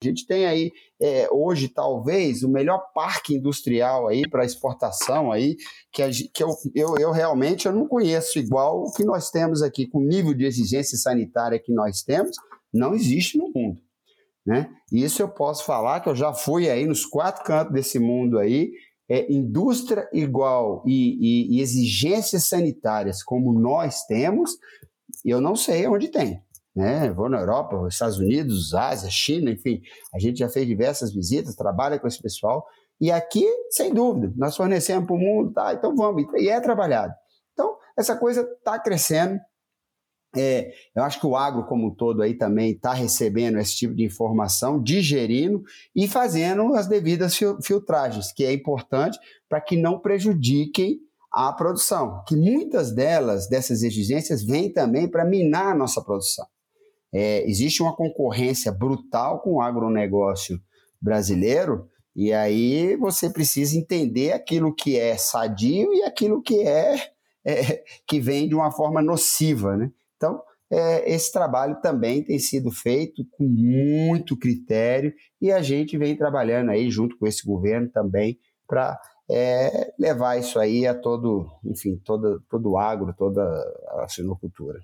A gente tem aí é, hoje talvez o melhor parque industrial aí para exportação aí que, a, que eu, eu, eu, realmente eu não conheço igual o que nós temos aqui com o nível de exigência sanitária que nós temos não existe no mundo, né? Isso eu posso falar que eu já fui aí nos quatro cantos desse mundo aí é, indústria igual e, e, e exigências sanitárias como nós temos eu não sei onde tem né? Vou na Europa, Estados Unidos, Ásia, China, enfim, a gente já fez diversas visitas, trabalha com esse pessoal. E aqui, sem dúvida, nós fornecemos para o mundo, tá? Então vamos, e é trabalhado. Então, essa coisa está crescendo. É, eu acho que o agro como um todo aí também está recebendo esse tipo de informação, digerindo e fazendo as devidas filtragens, que é importante para que não prejudiquem a produção, que muitas delas, dessas exigências, vêm também para minar a nossa produção. É, existe uma concorrência brutal com o agronegócio brasileiro, e aí você precisa entender aquilo que é sadio e aquilo que é, é que vem de uma forma nociva. Né? Então, é, esse trabalho também tem sido feito com muito critério e a gente vem trabalhando aí junto com esse governo também para é, levar isso aí a todo, enfim, todo, todo o agro, toda a sinocultura.